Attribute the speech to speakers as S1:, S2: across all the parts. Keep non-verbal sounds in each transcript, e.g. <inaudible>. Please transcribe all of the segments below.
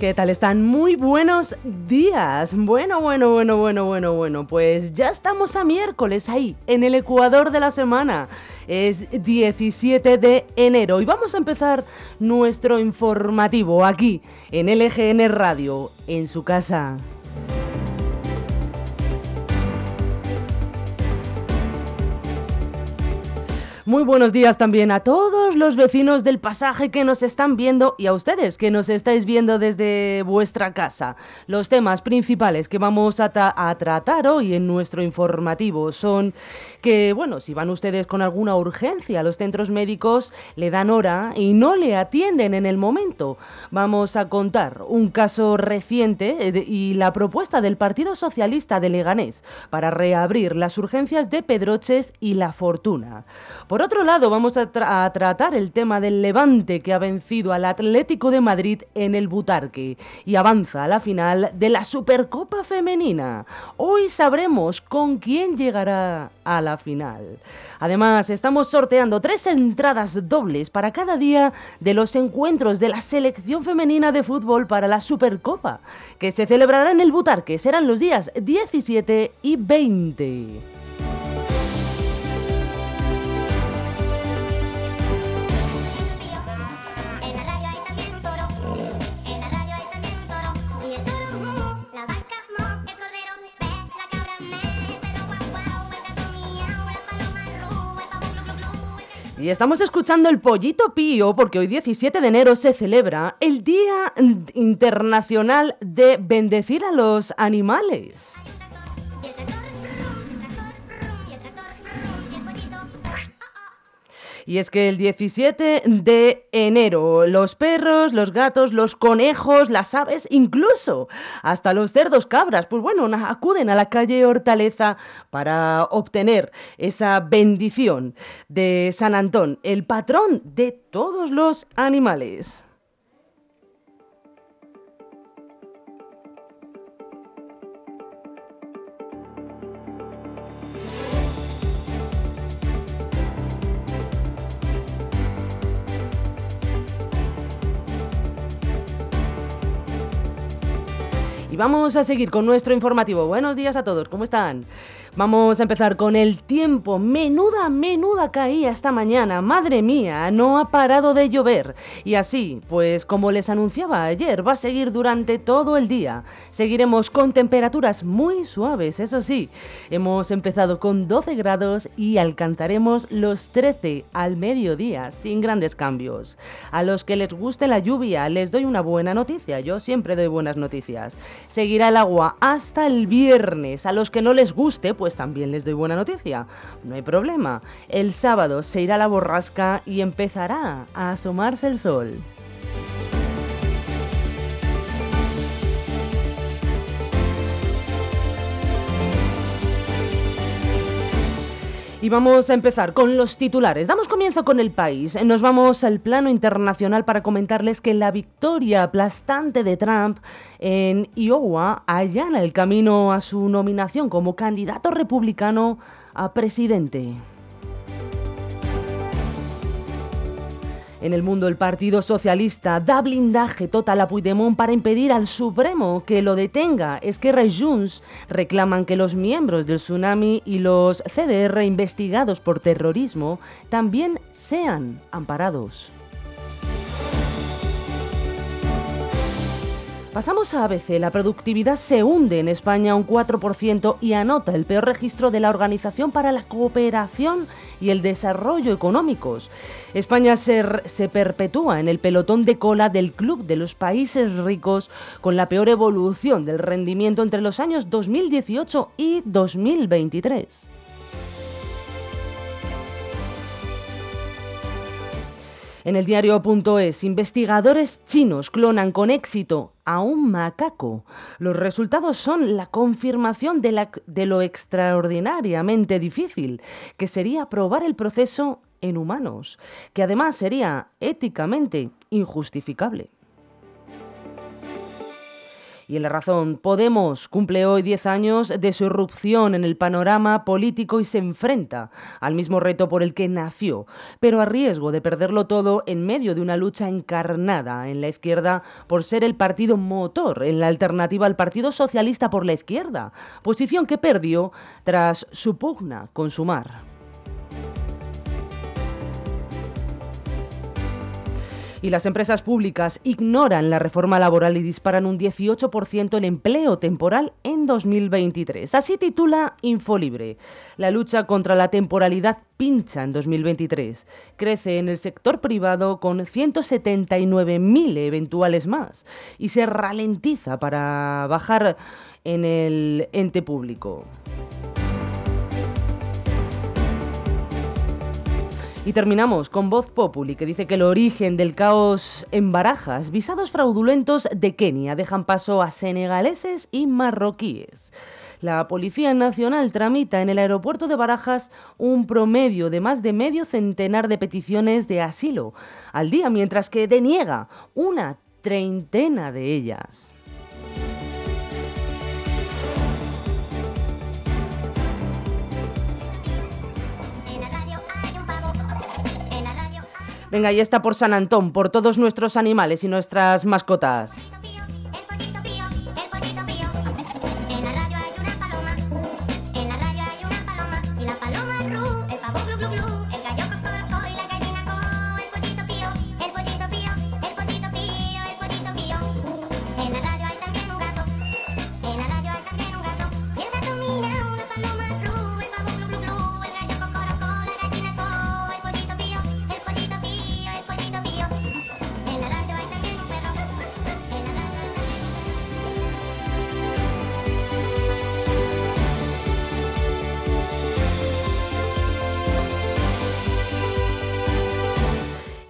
S1: ¿Qué tal están? Muy buenos días. Bueno, bueno, bueno, bueno, bueno, bueno. Pues ya estamos a miércoles ahí, en el Ecuador de la semana. Es 17 de enero y vamos a empezar nuestro informativo aquí, en LGN Radio, en su casa. Muy buenos días también a todos los vecinos del pasaje que nos están viendo y a ustedes que nos estáis viendo desde vuestra casa. Los temas principales que vamos a, tratar hoy en nuestro informativo son que, bueno, si van ustedes con alguna urgencia a los centros médicos, le dan hora y no le atienden en el momento. Vamos a contar un caso reciente eh, y la propuesta del Partido Socialista de Leganés para reabrir las urgencias de Pedroches y La Fortuna. Otro lado, vamos a, tratar el tema del Levante que ha vencido al Atlético de Madrid en el Butarque y avanza a la final de la Supercopa Femenina. Hoy sabremos con quién llegará a la final. Además, estamos sorteando tres entradas dobles para cada día de los encuentros de la selección femenina de fútbol para la Supercopa, que se celebrará en el Butarque. Serán los días 17 y 20. Y estamos escuchando el pollito pío porque hoy 17 de enero se celebra el Día Internacional de Bendecir a los Animales. Y es que el 17 de enero los perros, los gatos, los conejos, las aves, incluso hasta los cerdos cabras, pues bueno, acuden a la calle Hortaleza para obtener esa bendición de San Antón, el patrón de todos los animales. Vamos a seguir con nuestro informativo. Buenos días a todos, ¿cómo están? Vamos a empezar con el tiempo. Menuda, menuda caía esta mañana. Madre mía, no ha parado de llover. Y así, pues como les anunciaba ayer, va a seguir durante todo el día. Seguiremos con temperaturas muy suaves, eso sí. Hemos empezado con 12 grados y alcanzaremos los 13 al mediodía, sin grandes cambios. A los que les guste la lluvia, les doy una buena noticia. Yo siempre doy buenas noticias. Seguirá el agua hasta el viernes. A los que no les guste, pues también les doy buena noticia. No hay problema. El sábado se irá la borrasca y empezará a asomarse el sol. Y vamos a empezar con los titulares. Damos comienzo con el país. Nos vamos al plano internacional para comentarles que la victoria aplastante de Trump en Iowa allana el camino a su nominación como candidato republicano a presidente. En el mundo, el Partido Socialista da blindaje total a Puigdemont para impedir al Supremo que lo detenga. Esquerra y Junts reclaman que los miembros del Tsunami y los CDR investigados por terrorismo también sean amparados. Pasamos a ABC. La productividad se hunde en España un 4% y anota el peor registro de la Organización para la Cooperación y el Desarrollo Económicos. España se, se perpetúa en el pelotón de cola del Club de los Países Ricos con la peor evolución del rendimiento entre los años 2018 y 2023. En el diario.es, investigadores chinos clonan con éxito a un macaco. Los resultados son la confirmación de, de, lo extraordinariamente difícil que sería probar el proceso en humanos, que además sería éticamente injustificable. Y en la razón, Podemos cumple hoy 10 años de su irrupción en el panorama político y se enfrenta al mismo reto por el que nació, pero a riesgo de perderlo todo en medio de una lucha encarnada en la izquierda por ser el partido motor en la alternativa al Partido Socialista por la izquierda, posición que perdió tras su pugna con Sumar. Y las empresas públicas ignoran la reforma laboral y disparan un 18% el empleo temporal en 2023. Así titula Infolibre. La lucha contra la temporalidad pincha en 2023. Crece en el sector privado con 179.000 eventuales más y se ralentiza para bajar en el ente público. Y terminamos con Voz Populi, que dice que el origen del caos en Barajas, visados fraudulentos de Kenia, dejan paso a senegaleses y marroquíes. La Policía Nacional tramita en el aeropuerto de Barajas un promedio de más de medio centenar de peticiones de asilo al día, mientras que deniega una treintena de ellas. Venga, ya está por San Antón, por todos nuestros animales y nuestras mascotas.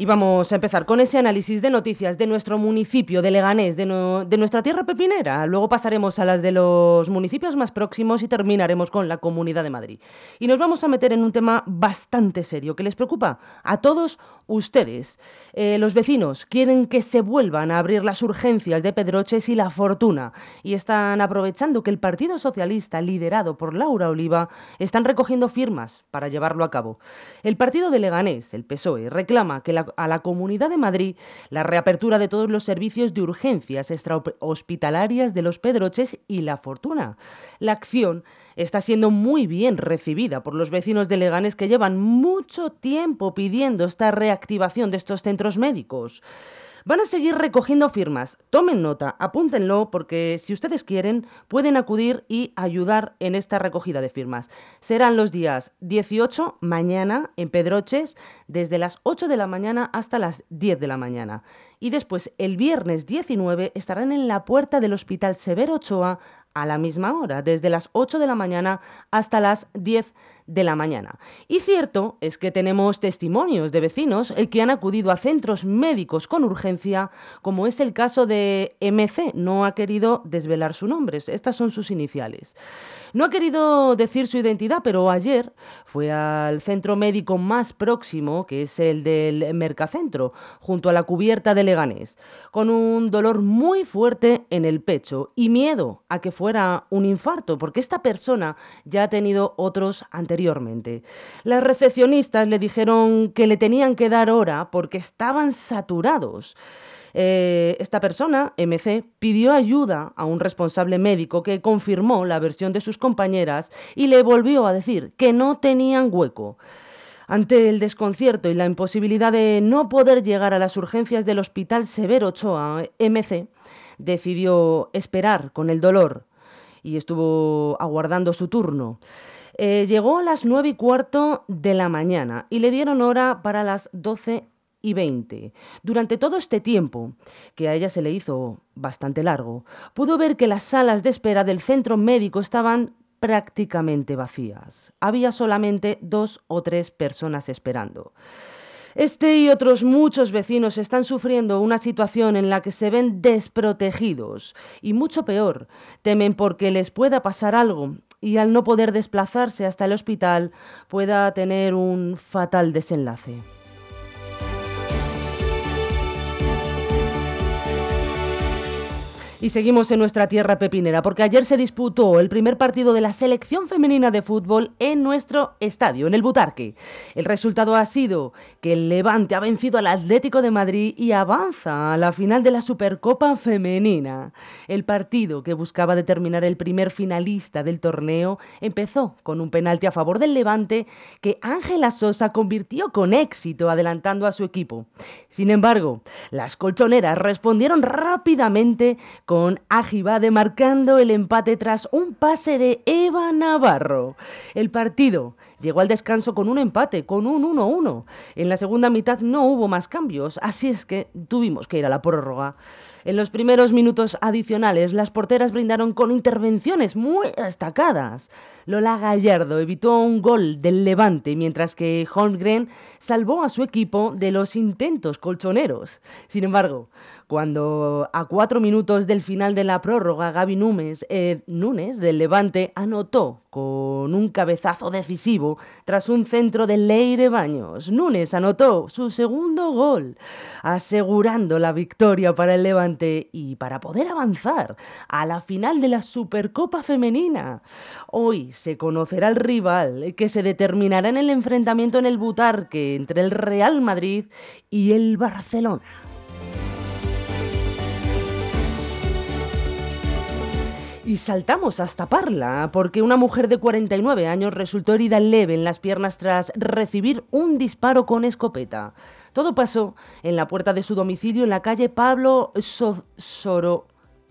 S1: Y vamos a empezar con ese análisis de noticias de nuestro municipio de Leganés, de, nuestra tierra pepinera. Luego pasaremos a las de los municipios más próximos y terminaremos con la Comunidad de Madrid. Y nos vamos a meter en un tema bastante serio que les preocupa a todos ustedes. Eh, los vecinos quieren que se vuelvan a abrir las urgencias de Pedroches y La Fortuna y están aprovechando que el Partido Socialista, liderado por Laura Oliva, están recogiendo firmas para llevarlo a cabo. El partido de Leganés, el PSOE, reclama que a la Comunidad de Madrid la reapertura de todos los servicios de urgencias extrahospitalarias de los Pedroches y La Fortuna. La acción está siendo muy bien recibida por los vecinos de Leganés que llevan mucho tiempo pidiendo esta reactivación de estos centros médicos. Van a seguir recogiendo firmas. Tomen nota, apúntenlo, porque si ustedes quieren, pueden acudir y ayudar en esta recogida de firmas. Serán los días 18, mañana, en Pedroches, desde las 8 de la mañana hasta las 10 de la mañana. Y después, el viernes 19, estarán en la puerta del Hospital Severo Ochoa a la misma hora, desde las 8 de la mañana hasta las 10 de la mañana. Y cierto es que tenemos testimonios de vecinos eh, que han acudido a centros médicos con urgencia, como es el caso de MC, no ha querido desvelar su nombre, estas son sus iniciales. No ha querido decir su identidad, pero ayer fue al centro médico más próximo, que es el del Mercacentro, junto a la cubierta de Leganés, con un dolor muy fuerte en el pecho y miedo a que fuera un infarto, porque esta persona ya ha tenido otros anteriormente. Las recepcionistas le dijeron que le tenían que dar hora porque estaban saturados. Eh, esta persona, MC, pidió ayuda a un responsable médico que confirmó la versión de sus compañeras y le volvió a decir que no tenían hueco. Ante el desconcierto y la imposibilidad de no poder llegar a las urgencias del Hospital Severo Ochoa, MC decidió esperar con el dolor y estuvo aguardando su turno. Eh, llegó a las nueve y cuarto de la mañana y le dieron hora para las doce y 20. Durante todo este tiempo, que a ella se le hizo bastante largo, pudo ver que las salas de espera del centro médico estaban prácticamente vacías. Había solamente dos o tres personas esperando. Este y otros muchos vecinos están sufriendo una situación en la que se ven desprotegidos y mucho peor, temen porque les pueda pasar algo y al no poder desplazarse hasta el hospital pueda tener un fatal desenlace. Y seguimos en nuestra tierra pepinera, porque ayer se disputó el primer partido de la selección femenina de fútbol en nuestro estadio, en el Butarque. El resultado ha sido que el Levante ha vencido al Atlético de Madrid y avanza a la final de la Supercopa Femenina. El partido, que buscaba determinar el primer finalista del torneo, empezó con un penalti a favor del Levante que Ángela Sosa convirtió con éxito, adelantando a su equipo. Sin embargo, las colchoneras respondieron rápidamente con Ajibade marcando el empate tras un pase de Eva Navarro. El partido llegó al descanso con un empate, con un 1-1. En la segunda mitad no hubo más cambios, así es que tuvimos que ir a la prórroga. En los primeros minutos adicionales, las porteras brindaron con intervenciones muy destacadas. Lola Gallardo evitó un gol del Levante, mientras que Holmgren salvó a su equipo de los intentos colchoneros. Sin embargo, cuando a cuatro minutos del final de la prórroga Gaby Núñez, eh, Núñez del Levante anotó con un cabezazo decisivo tras un centro de Leire Baños. Núñez anotó su segundo gol, asegurando la victoria para el Levante y para poder avanzar a la final de la Supercopa Femenina. Hoy se conocerá el rival que se determinará en el enfrentamiento en el Butarque entre el Real Madrid y el Barcelona. Y saltamos hasta Parla, porque una mujer de 49 años resultó herida leve en las piernas tras recibir un disparo con escopeta. Todo pasó en la puerta de su domicilio en la calle Pablo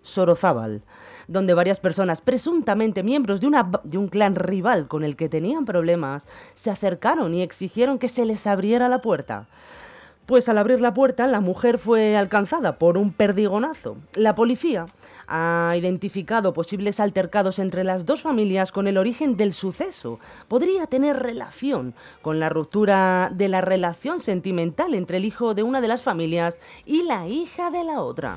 S1: Sorozábal, donde varias personas, presuntamente miembros de, de un clan rival con el que tenían problemas, se acercaron y exigieron que se les abriera la puerta. Pues al abrir la puerta, la mujer fue alcanzada por un perdigonazo. La policía ha identificado posibles altercados entre las dos familias con el origen del suceso. Podría tener relación con la ruptura de la relación sentimental entre el hijo de una de las familias y la hija de la otra.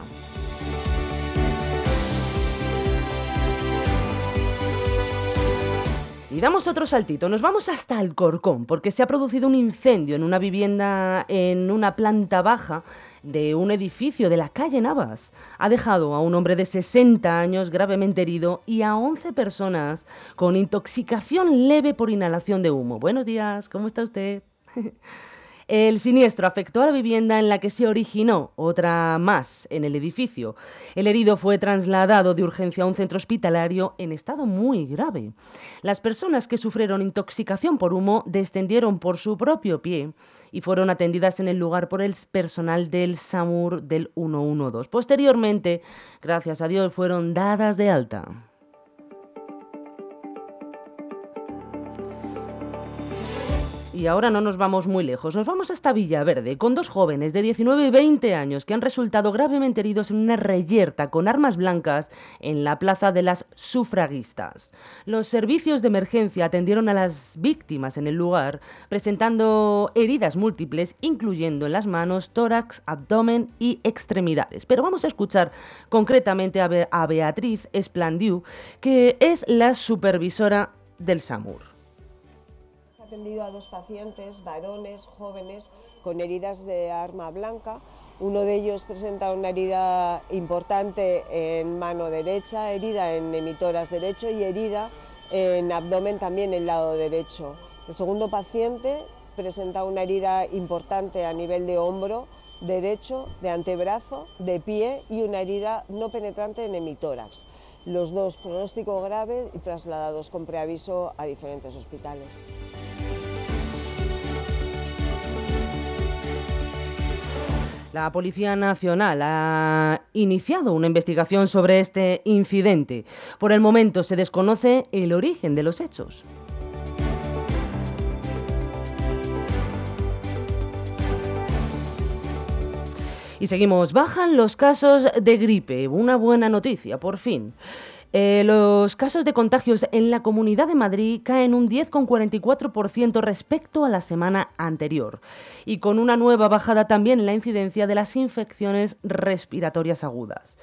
S1: Y damos otro saltito, nos vamos hasta Alcorcón, porque se ha producido un incendio en una vivienda en una planta baja de un edificio de la calle Navas. Ha dejado a un hombre de 60 años gravemente herido y a 11 personas con intoxicación leve por inhalación de humo. Buenos días, ¿cómo está usted? <laughs> El siniestro afectó a la vivienda en la que se originó, otra más, en el edificio. El herido fue trasladado de urgencia a un centro hospitalario en estado muy grave. Las personas que sufrieron intoxicación por humo descendieron por su propio pie y fueron atendidas en el lugar por el personal del SAMUR del 112. Posteriormente, gracias a Dios, fueron dadas de alta. Y ahora no nos vamos muy lejos, nos vamos hasta Villaverde, con dos jóvenes de 19 y 20 años que han resultado gravemente heridos en una reyerta con armas blancas en la Plaza de las Sufragistas. Los servicios de emergencia atendieron a las víctimas en el lugar, presentando heridas múltiples, incluyendo en las manos, tórax, abdomen y extremidades. Pero vamos a escuchar concretamente a, Beatriz Esplandiu, que es la supervisora del SAMUR
S2: atendido a dos pacientes, varones, jóvenes, con heridas de arma blanca. Uno de ellos presenta una herida importante en mano derecha, herida en emitoras derecho y herida en abdomen también en lado derecho. El segundo paciente presenta una herida importante a nivel de hombro derecho, de antebrazo, de pie y una herida no penetrante en hemitórax. Los dos pronóstico graves y trasladados con preaviso a diferentes hospitales.
S1: La Policía Nacional ha iniciado una investigación sobre este incidente. Por el momento se desconoce el origen de los hechos. Y seguimos, bajan los casos de gripe. Una buena noticia, por fin. Eh, los casos de contagios en la Comunidad de Madrid caen un 10,44% respecto a la semana anterior y con una nueva bajada también la incidencia de las infecciones respiratorias agudas.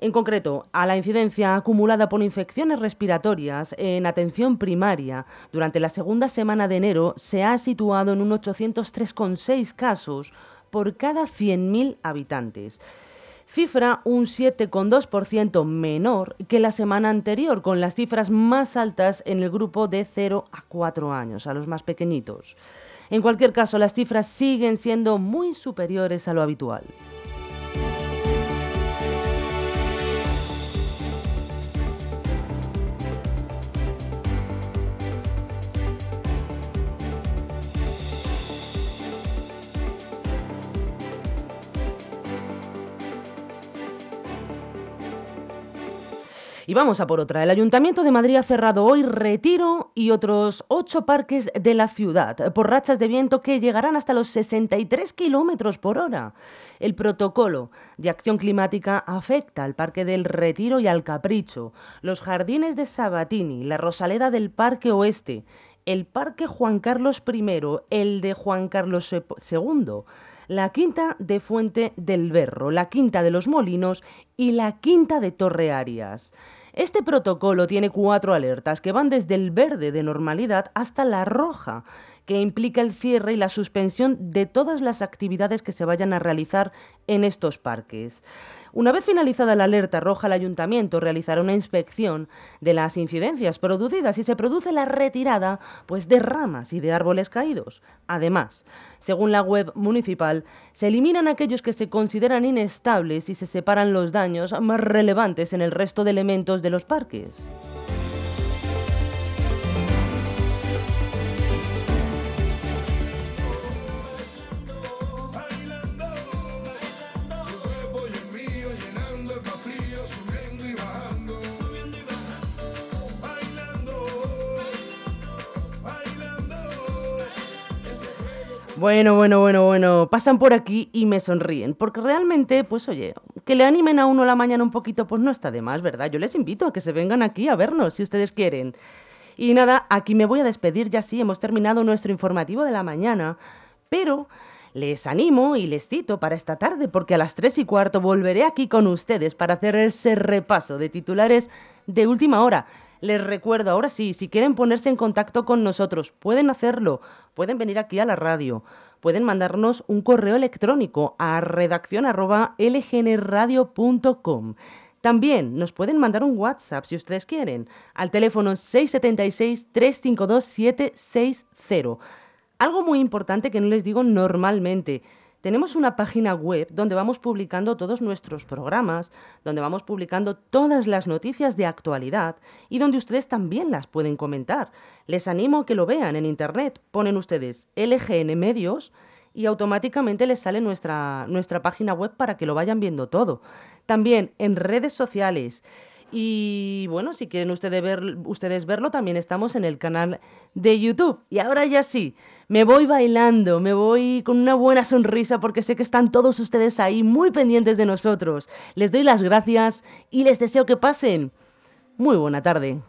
S1: En concreto, a la incidencia acumulada por infecciones respiratorias en atención primaria durante la segunda semana de enero se ha situado en un 803,6 casos por cada 100.000 habitantes cifra un 7,2% menor que la semana anterior, con las cifras más altas en el grupo de 0 a 4 años, a los más pequeñitos. En cualquier caso, las cifras siguen siendo muy superiores a lo habitual. Y vamos a por otra. El Ayuntamiento de Madrid ha cerrado hoy Retiro y otros ocho parques de la ciudad por rachas de viento que llegarán hasta los 63 kilómetros por hora. El protocolo de acción climática afecta al Parque del Retiro y al Capricho, los jardines de Sabatini, la Rosaleda del Parque Oeste, el Parque Juan Carlos I, el de Juan Carlos II la quinta de Fuente del Berro, la quinta de los Molinos y la quinta de Torre Arias. Este protocolo tiene cuatro alertas que van desde el verde de normalidad hasta la roja, que implica el cierre y la suspensión de todas las actividades que se vayan a realizar en estos parques. Una vez finalizada la alerta roja, el ayuntamiento realizará una inspección de las incidencias producidas y se produce la retirada pues, de ramas y de árboles caídos. Además, según la web municipal, se eliminan aquellos que se consideran inestables y se separan los daños más relevantes en el resto de elementos de los parques. Bueno, bueno, bueno, bueno, pasan por aquí y me sonríen, porque realmente, pues oye, que le animen a uno la mañana un poquito, pues no está de más, ¿verdad? Yo les invito a que se vengan aquí a vernos, si ustedes quieren. Y nada, aquí me voy a despedir, ya sí, hemos terminado nuestro informativo de la mañana, pero les animo y les cito para esta tarde, porque a las tres y cuarto volveré aquí con ustedes para hacer ese repaso de titulares de última hora. Les recuerdo, ahora sí, si quieren ponerse en contacto con nosotros, pueden hacerlo, pueden venir aquí a la radio, pueden mandarnos un correo electrónico a redacción.lgnradio.com. También nos pueden mandar un WhatsApp si ustedes quieren, al teléfono 676-352-760. Algo muy importante que no les digo normalmente. Tenemos una página web donde vamos publicando todos nuestros programas, donde vamos publicando todas las noticias de actualidad y donde ustedes también las pueden comentar. Les animo a que lo vean en internet. Ponen ustedes LGN Medios y automáticamente les sale nuestra, nuestra página web para que lo vayan viendo todo. También en redes sociales. Y bueno, si quieren ustedes, ver, ustedes verlo, también estamos en el canal de YouTube. Y ahora ya sí, me voy bailando, me voy con una buena sonrisa porque sé que están todos ustedes ahí muy pendientes de nosotros. Les doy las gracias y les deseo que pasen muy buena tarde.